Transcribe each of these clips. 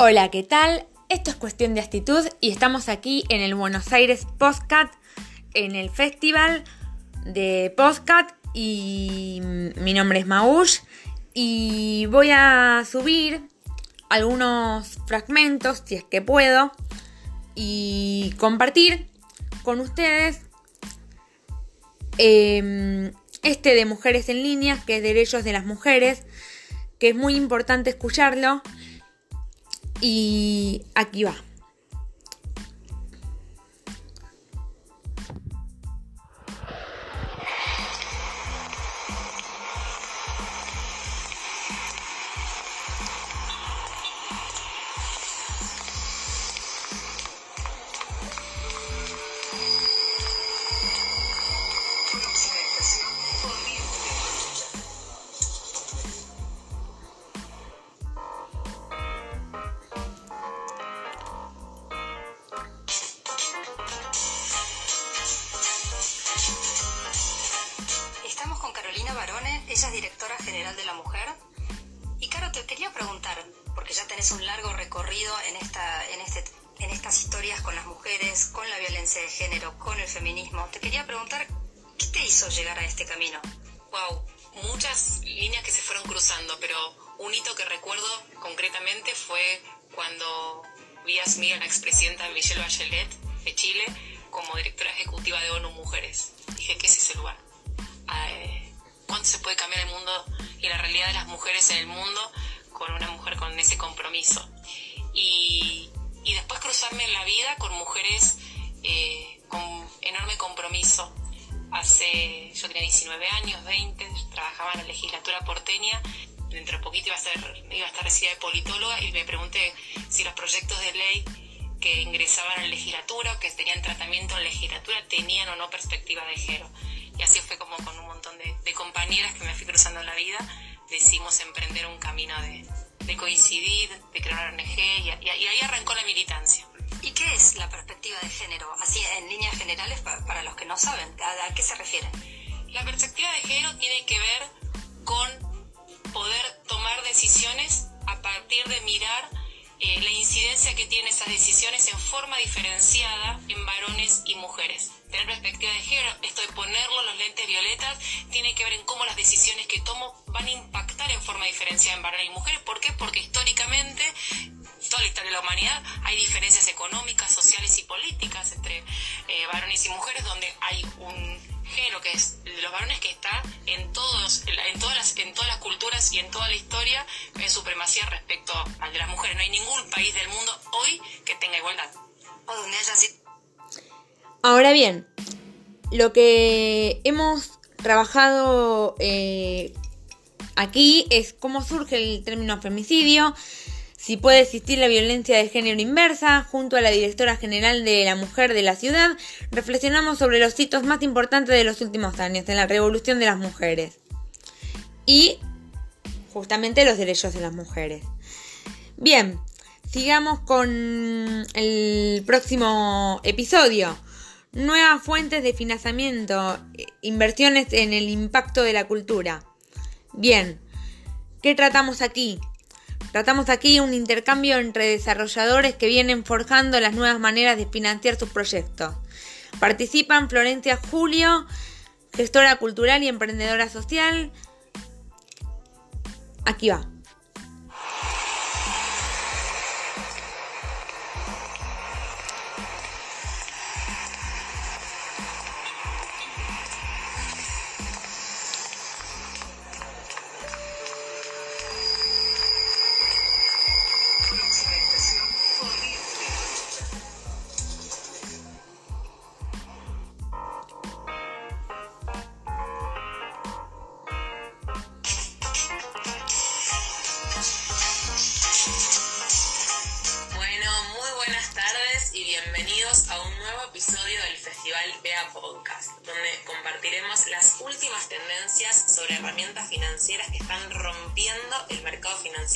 Hola, ¿qué tal? Esto es cuestión de actitud y estamos aquí en el Buenos Aires Postcat, en el festival de Postcat y mi nombre es Maush y voy a subir algunos fragmentos, si es que puedo, y compartir con ustedes em, este de Mujeres en Línea, que es Derechos de las Mujeres, que es muy importante escucharlo. Y aquí va. Esta, en, este, en estas historias con las mujeres, con la violencia de género, con el feminismo, te quería preguntar, ¿qué te hizo llegar a este camino? Wow, muchas líneas que se fueron cruzando, pero un hito que recuerdo concretamente fue cuando vi a asumir a la expresidenta Michelle Bachelet de Chile como directora ejecutiva de ONU Mujeres. Dije, ¿qué es ese lugar? Eh, cuánto se puede cambiar el mundo y la realidad de las mujeres en el mundo con una mujer con ese compromiso. Y, después cruzarme en la vida con mujeres eh, con enorme compromiso. Hace, yo tenía 19 años, 20, trabajaba en la legislatura porteña, dentro de poquito iba a, ser, iba a estar recibida de politóloga y me pregunté si los proyectos de ley que ingresaban a la legislatura o que tenían tratamiento en la legislatura tenían o no perspectiva de género. Y así fue como con un montón de, compañeras que me fui cruzando en la vida, decidimos emprender un camino de, coincidir, de crear una ONG y, ahí arrancó la militancia. ¿Y qué es la perspectiva de género? Así en líneas generales para, los que no saben, ¿a, qué se refiere? La perspectiva de género tiene que ver con poder tomar decisiones a partir de mirar eh, la incidencia que tienen esas decisiones en forma diferenciada en varones y mujeres. Tener perspectiva de género, esto de ponerlo los lentes violetas, tiene que ver en cómo las decisiones que tomo van a impactar en forma diferenciada en varones y mujeres. ¿Por qué? Porque históricamente, toda la historia de la humanidad, hay diferencias económicas, sociales y políticas entre eh, varones y mujeres, donde hay un género que es de los varones que está en todos en todas las en todas las culturas y en toda la historia en supremacía respecto al de las mujeres. No hay ningún país del mundo hoy que tenga igualdad. O donde haya ahora bien lo que hemos trabajado eh, aquí es cómo surge el término femicidio si puede existir la violencia de género inversa, junto a la directora general de la mujer de la ciudad, reflexionamos sobre los hitos más importantes de los últimos años en la revolución de las mujeres y justamente los derechos de las mujeres. Bien, sigamos con el próximo episodio. Nuevas fuentes de financiamiento, inversiones en el impacto de la cultura. Bien, ¿qué tratamos aquí? Tratamos aquí un intercambio entre desarrolladores que vienen forjando las nuevas maneras de financiar sus proyectos. Participan Florencia Julio, gestora cultural y emprendedora social. Aquí va.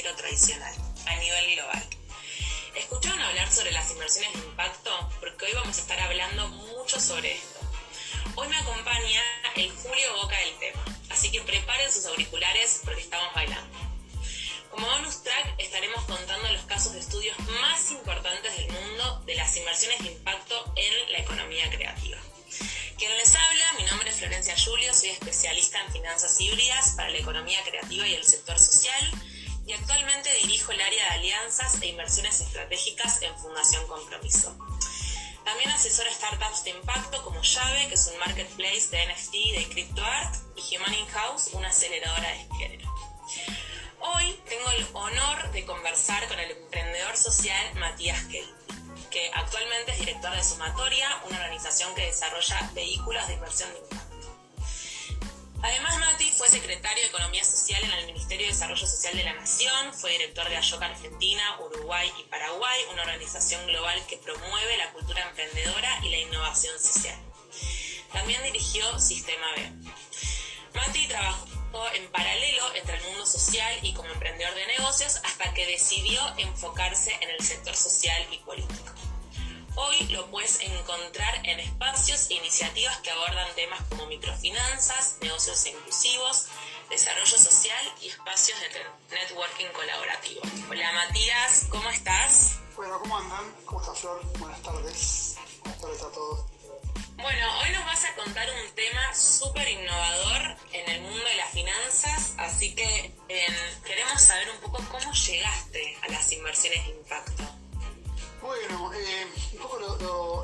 Financiero tradicional a nivel global. ¿Escucharon hablar sobre las inversiones de impacto? Porque hoy vamos a estar hablando mucho sobre esto. Hoy me acompaña el Julio Boca del tema, así que preparen sus auriculares porque estamos bailando. Como bonus track estaremos contando los casos de estudios más importantes del mundo de las inversiones de impacto en la economía creativa. Quien les habla, mi nombre es Florencia Julio, soy especialista en finanzas híbridas para la economía creativa y el sector social y actualmente dirijo el área de alianzas e inversiones estratégicas en Fundación Compromiso. También asesora startups de impacto como Llave, que es un marketplace de NFT de CryptoArt, y Human House, una aceleradora de género. Hoy tengo el honor de conversar con el emprendedor social Matías Kelly, que actualmente es director de Sumatoria, una organización que desarrolla vehículos de inversión de impacto. Además, Mati fue secretario de Economía Social en el Ministerio de Desarrollo Social de la Nación, fue director de Ayoca Argentina, Uruguay y Paraguay, una organización global que promueve la cultura emprendedora y la innovación social. También dirigió Sistema B. Mati trabajó en paralelo entre el mundo social y como emprendedor de negocios hasta que decidió enfocarse en el sector social y político. Hoy lo puedes encontrar en espacios e iniciativas que abordan temas como microfinanzas, negocios inclusivos, desarrollo social y espacios de networking colaborativo. Hola Matías, ¿cómo estás? Bueno, ¿cómo andan? ¿Cómo estás Flor? Buenas tardes. Buenas tardes a todos. Bueno, hoy nos vas a contar un tema súper innovador en el mundo de las finanzas, así que eh, queremos saber un poco cómo llegaste a las inversiones de impacto. Bueno, eh, un poco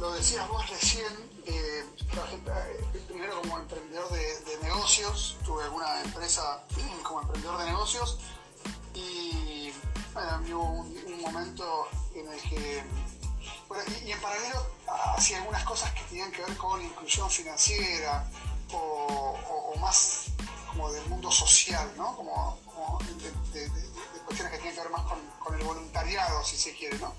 lo, decías vos recién, eh, primero como emprendedor de, negocios, tuve alguna empresa como emprendedor de negocios y bueno, hubo un, momento en el que, bueno, y, en paralelo hacía algunas cosas que tenían que ver con inclusión financiera o, más como del mundo social, ¿no? Como, de, cuestiones que tienen que ver más con el voluntariado, si se quiere, ¿no?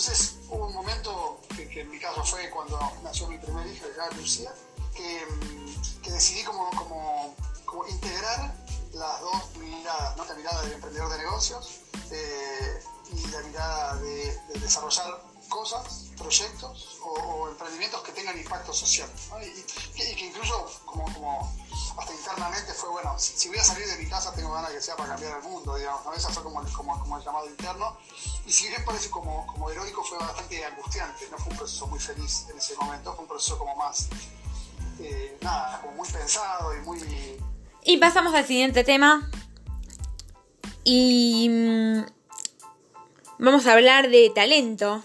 Entonces hubo un momento, que, en mi caso fue cuando nació mi primer hija, ya Lucía, que, mm, que decidí como, como, integrar las dos miradas, ¿no? la mirada del emprendedor de negocios eh, y la mirada de, desarrollar cosas, proyectos o, emprendimientos que tengan impacto social. Y, que incluso como, hasta internamente fue, bueno, si, voy a salir de mi casa tengo ganas que sea para cambiar el mundo, digamos, ¿no? Esa fue como, como, como, el llamado interno. Y si bien parece como, como heroico, fue bastante angustiante, no fue un proceso muy feliz en ese momento, fue un proceso como más, eh, nada, como muy pensado y muy... Y pasamos al siguiente tema. Y mm, vamos a hablar de talento.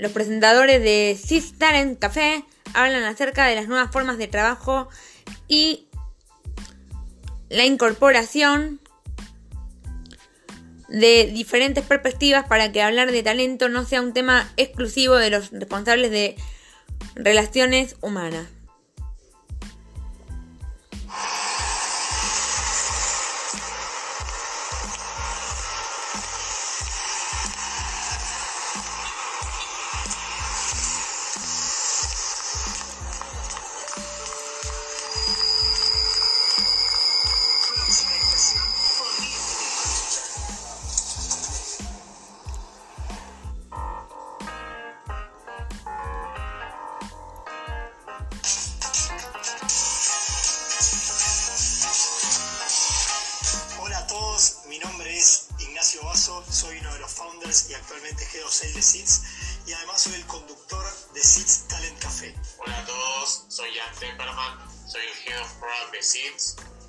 Los presentadores de Six Talent Café hablan acerca de las nuevas formas de trabajo y la incorporación de diferentes perspectivas para que hablar de talento no sea un tema exclusivo de los responsables de relaciones humanas.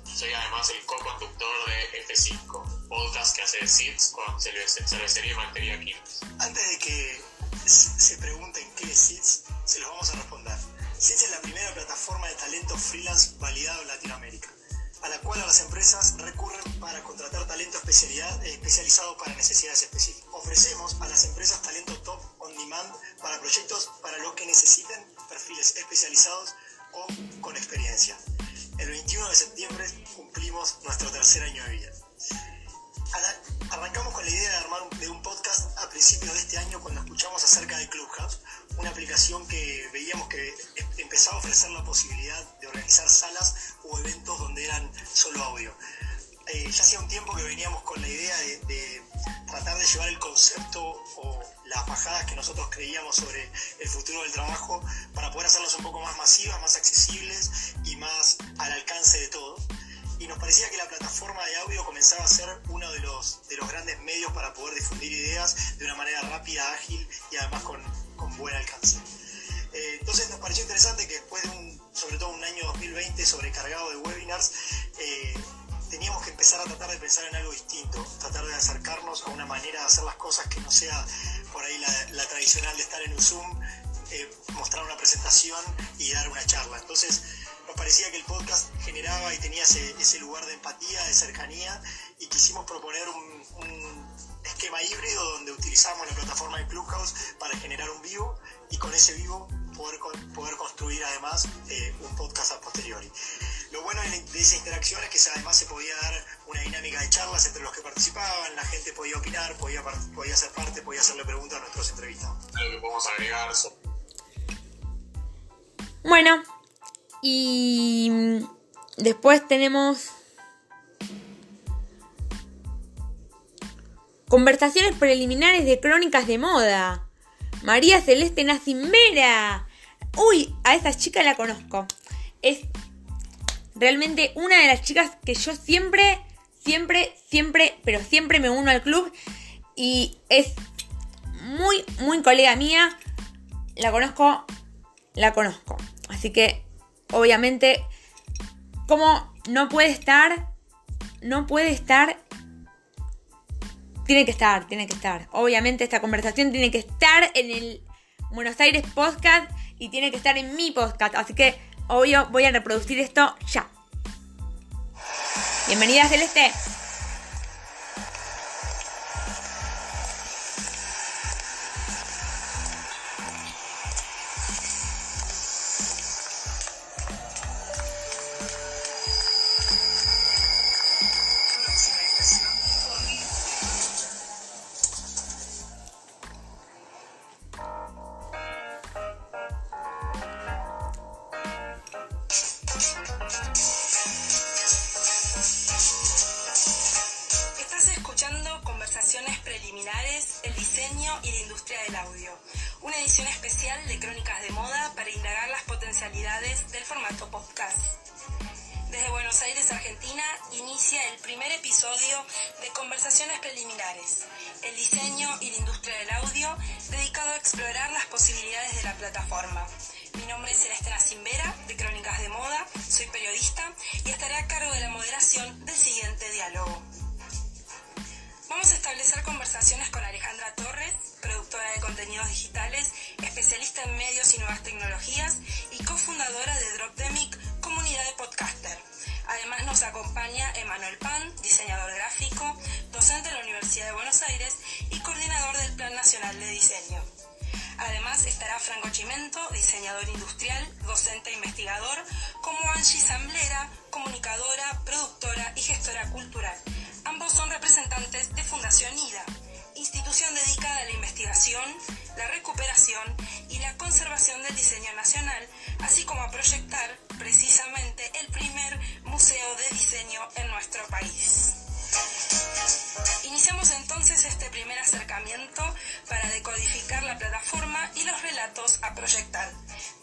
Soy además el co-conductor de F5, podcast que hace SIDS con cervecería y materia química. Antes de que se pregunten qué es SIDS, se los vamos a responder. SIDS es la primera plataforma de talento freelance validado en Latinoamérica, a la cual las empresas recurren para contratar talento especializado para necesidades específicas. Ofrecemos a las empresas talento top on demand para proyectos para los que necesiten perfiles especializados o con experiencia el 21 de septiembre cumplimos nuestro tercer año de vida. Arrancamos con la idea de armar de un podcast a principios de este año cuando escuchamos acerca de Clubhouse, una aplicación que veíamos que em, empezaba a ofrecer la posibilidad de organizar salas o eventos donde eran solo audio. Eh, ya hacía un tiempo que veníamos con la idea de, tratar de llevar el concepto o las bajadas que nosotros creíamos sobre el futuro del trabajo para poder hacerlas un poco más masivas, más accesibles y más al alcance de todos. Y nos parecía que la plataforma de audio comenzaba a ser uno de los, de los grandes medios para poder difundir ideas de una manera rápida, ágil y además con, con buen alcance. Eh, entonces nos pareció interesante que después de un, sobre todo un año 2020 sobrecargado de webinars, eh, teníamos que empezar a tratar de pensar en algo distinto, tratar de acercarnos a una manera de hacer las cosas que no sea ahí la, tradicional de estar en un Zoom, eh, mostrar una presentación y dar una charla. Entonces nos parecía que el podcast generaba y tenía ese, lugar de empatía, de cercanía y quisimos proponer un, esquema híbrido donde utilizamos la plataforma de Clubhouse para generar un vivo y con ese vivo poder, poder construir además eh, un podcast a posteriori. Lo bueno de, esa interacción es que además se podía dar una dinámica de charlas entre los que participaban, la gente podía opinar, podía, podía ser parte, podía hacerle preguntas a nuestros entrevistados. Algo que podemos agregar. Bueno, y después tenemos conversaciones preliminares de crónicas de moda. María Celeste Nacimera. Uy, a esa chica la conozco. Es realmente una de las chicas que yo siempre, siempre, siempre, pero siempre me uno al club. Y es muy, muy colega mía. La conozco, la conozco. Así que, obviamente, como no puede estar, no puede estar tiene que estar, tiene que estar. Obviamente esta conversación tiene que estar en el Buenos Aires podcast y tiene que estar en mi podcast. Así que, obvio, voy a reproducir esto ya. Bienvenida Celeste. de moda para indagar las potencialidades del formato podcast. Desde Buenos Aires, Argentina, inicia el primer episodio de Conversaciones Preliminares, el diseño y la industria del audio, dedicado a explorar las posibilidades de la plataforma. Mi nombre es Celestina Simbera, de Crónicas de Moda, soy periodista y estaré a cargo de la moderación del siguiente diálogo. Vamos a establecer conversaciones con Alejandra Torres, productora de contenidos digitales, especialista en medios y nuevas tecnologías y cofundadora de Dropdemic, comunidad de podcaster. Además nos acompaña Emanuel Pan, diseñador gráfico, docente de la Universidad de Buenos Aires y coordinador del Plan Nacional de Diseño. Además estará Franco Chimento, diseñador industrial, docente e investigador, como Angie Samblera, comunicadora, productora y gestora cultural. Ambos son representantes de Fundación IDA, institución dedicada a la investigación, la recuperación y la conservación del diseño nacional, así como a proyectar precisamente el primer museo de diseño en nuestro país. Iniciamos entonces este primer acercamiento para decodificar la plataforma y los relatos a proyectar.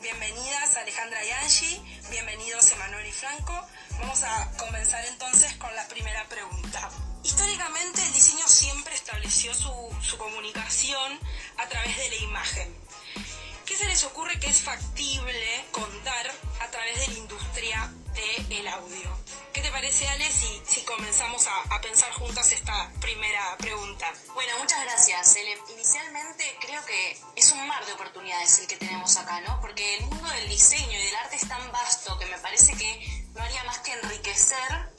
Bienvenidas Alejandra y Angie, bienvenidos Emanuel y Franco. Vamos a comenzar entonces con la primera pregunta. Históricamente el diseño siempre estableció su, su comunicación a través de la imagen ¿Qué se les ocurre que es factible contar a través de la industria del de audio? ¿Qué te parece, Ale, si, si comenzamos a, a, pensar juntas esta primera pregunta? Bueno, muchas gracias. El, inicialmente creo que es un mar de oportunidades el que tenemos acá, ¿no? Porque el mundo del diseño y del arte es tan vasto que me parece que no haría más que enriquecer.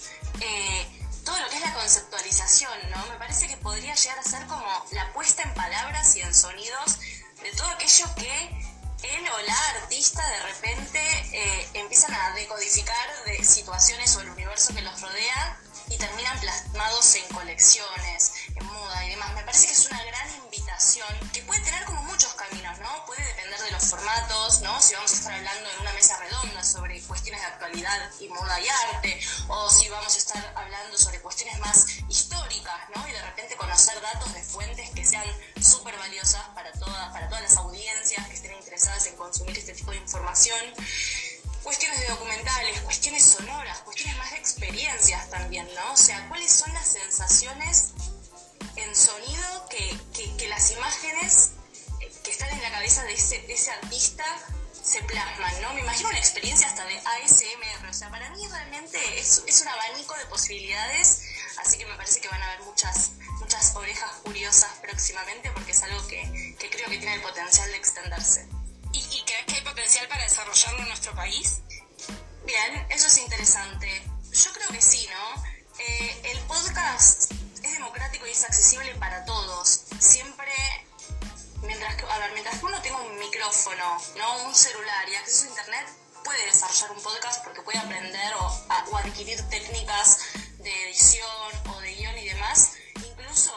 Eh, todo lo que es la conceptualización, ¿no? Me parece que podría llegar a ser como la puesta en palabras y en sonidos de todo aquello que él o la artista de repente eh, empiezan a decodificar de situaciones o el universo que los rodea y terminan plasmados en colecciones, en moda y demás. Me parece que es una gran invitación que puede tener como muchos caminos, ¿no? Puede depender de los formatos, ¿no? Si vamos a estar hablando en una mesa redonda sobre cuestiones de actualidad y moda y arte, o si vamos a estar hablando sobre cuestiones más históricas, ¿no? Y de repente conocer datos de fuentes que sean súper valiosas para, todas para todas las audiencias que estén interesadas en consumir este tipo de información cuestiones de documentales, cuestiones sonoras, cuestiones más de experiencias también, ¿no? O sea, ¿cuáles son las sensaciones en sonido que, que, las imágenes que están en la cabeza de ese, artista se plasman, ¿no? Me imagino una experiencia hasta de ASMR, o sea, para mí realmente es, es un abanico de posibilidades, así que me parece que van a haber muchas, muchas orejas curiosas próximamente porque es algo que, que creo que tiene el potencial de extenderse. ¿Y, ¿Y, crees que hay potencial para desarrollarlo en nuestro país? Bien, eso es interesante. Yo creo que sí, ¿no? Eh, el podcast es democrático y es accesible para todos. Siempre mientras que, a mientras que uno tenga un micrófono, ¿no? un celular y acceso a internet, puede desarrollar un podcast porque puede aprender o, o adquirir técnicas de edición o de guion y demás, incluso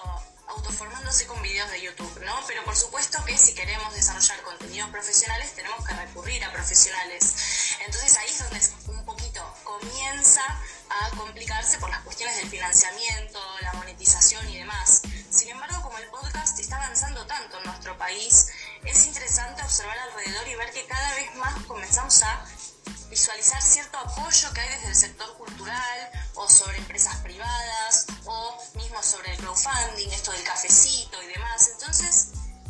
autoformándose con videos de YouTube, ¿no? Pero por supuesto que si queremos desarrollar contenidos profesionales tenemos que recurrir a profesionales. Entonces ahí es donde un poquito comienza a complicarse por las cuestiones del financiamiento, la monetización y demás. Sin embargo, como el podcast está avanzando tanto en nuestro país, es interesante observar alrededor y ver que cada vez más comenzamos a visualizar cierto apoyo que hay desde el sector cultural o sobre empresas privadas o mismo sobre el crowdfunding, esto del cafecito y demás. Entonces,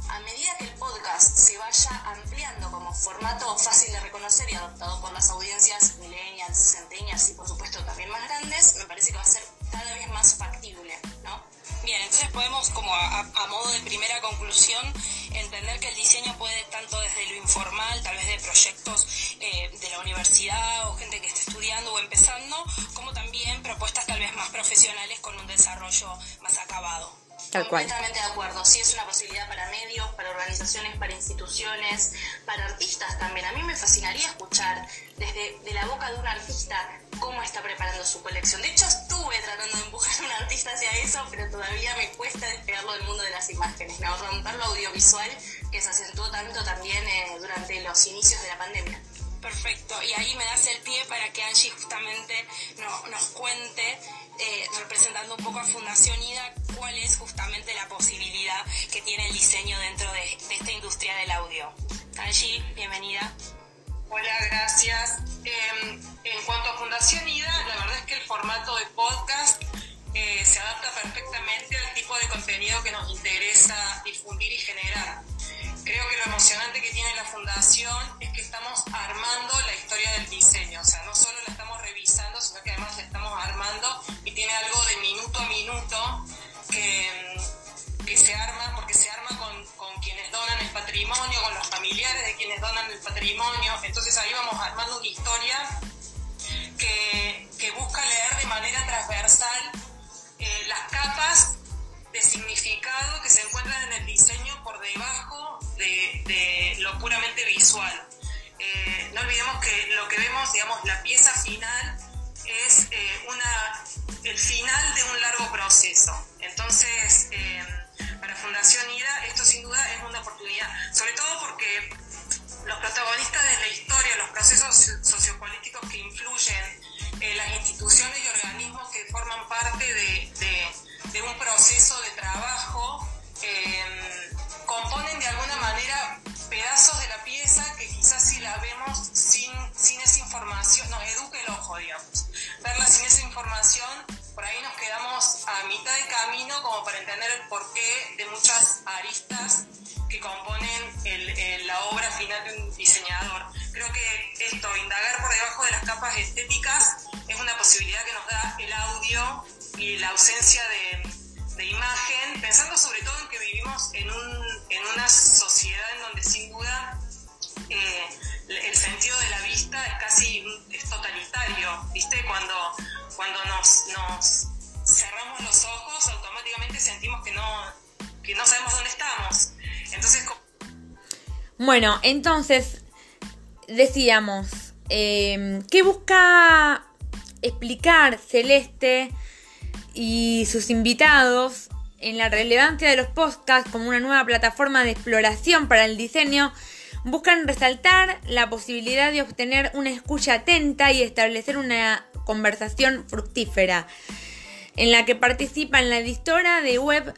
a medida que el podcast se vaya ampliando como formato fácil de reconocer y adoptado por las audiencias millennials, centenias y por supuesto también más grandes, me parece que va a ser cada vez más factible, ¿no? Bien, entonces podemos como a, modo de primera conclusión entender que el diseño puede tanto desde lo informal, tal vez de proyectos eh, de la universidad o gente que esté estudiando o empezando, como también propuestas tal vez más profesionales con un desarrollo más acabado. Tal Completamente de acuerdo. Sí, es una posibilidad para medios, para organizaciones, para instituciones, para artistas también. A mí me fascinaría escuchar desde de la boca de un artista cómo está preparando su colección. De hecho, estuve tratando de empujar a un artista hacia eso, pero todavía me cuesta despegarlo del mundo de las imágenes, ¿no? romper lo audiovisual que se acentuó tanto también eh, durante los inicios de la pandemia. Perfecto, y ahí me das el pie para que Angie justamente nos cuente, eh, representando un poco a Fundación IDA, cuál es justamente la posibilidad que tiene el diseño dentro de, esta industria del audio. Angie, bienvenida. Hola, gracias. Em, en cuanto a Fundación IDA, la verdad es que el formato de podcast eh, se adapta perfectamente al tipo de contenido que nos interesa difundir y generar. Creo que lo emocionante que tiene la fundación es que estamos armando la historia del diseño, o sea, no solo la estamos revisando, sino que además la estamos armando y tiene algo de minuto a minuto que, que se arma, porque se arma con, quienes donan el patrimonio, con los familiares de quienes donan el patrimonio, entonces ahí vamos armando una historia que, que busca leer de manera transversal eh, las capas de significado que se encuentran en el diseño por debajo de, lo puramente visual. Eh, no olvidemos que lo que vemos, digamos, la pieza final es eh, una, el final de un largo proceso. Entonces, eh, para Fundación IDA esto sin duda es una oportunidad, sobre todo porque los protagonistas de la historia, los procesos sociopolíticos que influyen en las instituciones y organismos que forman parte de, de un proceso de trabajo, componen de alguna manera pedazos de la pieza que quizás si la vemos sin, sin esa información, nos educa el ojo, digamos. Verla sin esa información, por ahí nos quedamos a mitad de camino como para entender el porqué de muchas aristas que componen el, la obra final de un diseñador. Creo que esto, indagar por debajo de las capas estéticas, es una posibilidad que nos da el audio y la ausencia de, de imagen, pensando sobre todo en que vivimos en, un, en una sociedad en donde sin duda eh, el sentido de la vista es casi es totalitario, ¿viste? Cuando, cuando nos, cerramos los ojos, automáticamente sentimos que no, que no sabemos dónde estamos. Entonces... Bueno, entonces decíamos, eh, ¿qué busca explicar Celeste? Y sus invitados en la relevancia de los podcasts como una nueva plataforma de exploración para el diseño, buscan resaltar la posibilidad de obtener una escucha atenta y establecer una conversación fructífera, en la que participan la editora de web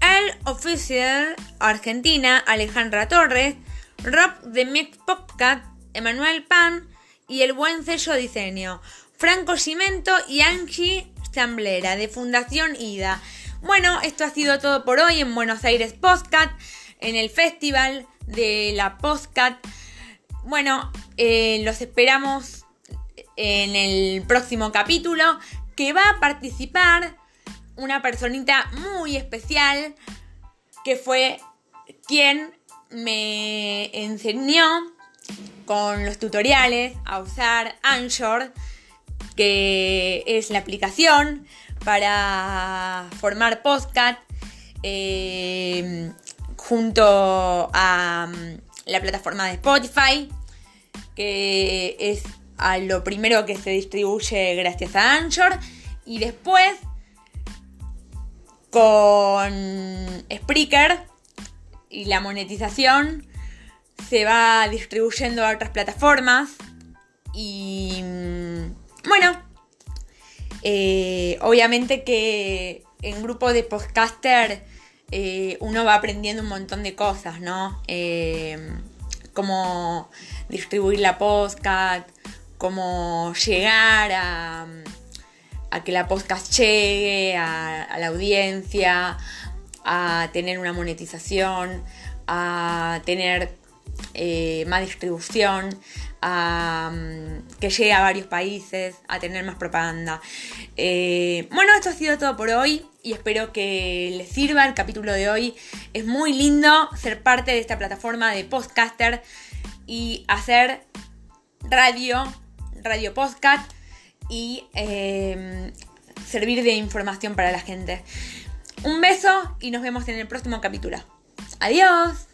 El Official Argentina, Alejandra Torres, Rob de Mix Podcast, Emanuel Pan y el buen sello diseño. Franco Cimento y Angie De Fundación IDA. Bueno, esto ha sido todo por hoy en Buenos Aires Postcat, en el festival de la Postcat. Bueno, eh, los esperamos en el próximo capítulo que va a participar una personita muy especial que fue quien me enseñó con los tutoriales a usar Anchor, que es la aplicación para formar podcast eh, junto a mm, la plataforma de Spotify, que es a lo primero que se distribuye gracias a Anchor, y después con Spreaker y la monetización se va distribuyendo a otras plataformas y mm, bueno, eh, obviamente que en grupo de podcaster eh, uno va aprendiendo un montón de cosas, ¿no? Eh, cómo distribuir la podcast, cómo llegar a, que la podcast llegue a, la audiencia, a tener una monetización, a tener más distribución, mm, que llegue a varios países, a tener más propaganda. Eh, bueno, esto ha sido todo por hoy y espero que les sirva el capítulo de hoy. Es muy lindo ser parte de esta plataforma de podcaster y hacer radio, radio podcast y em, servir de información para la gente. Un beso y nos vemos en el próximo capítulo. Adiós.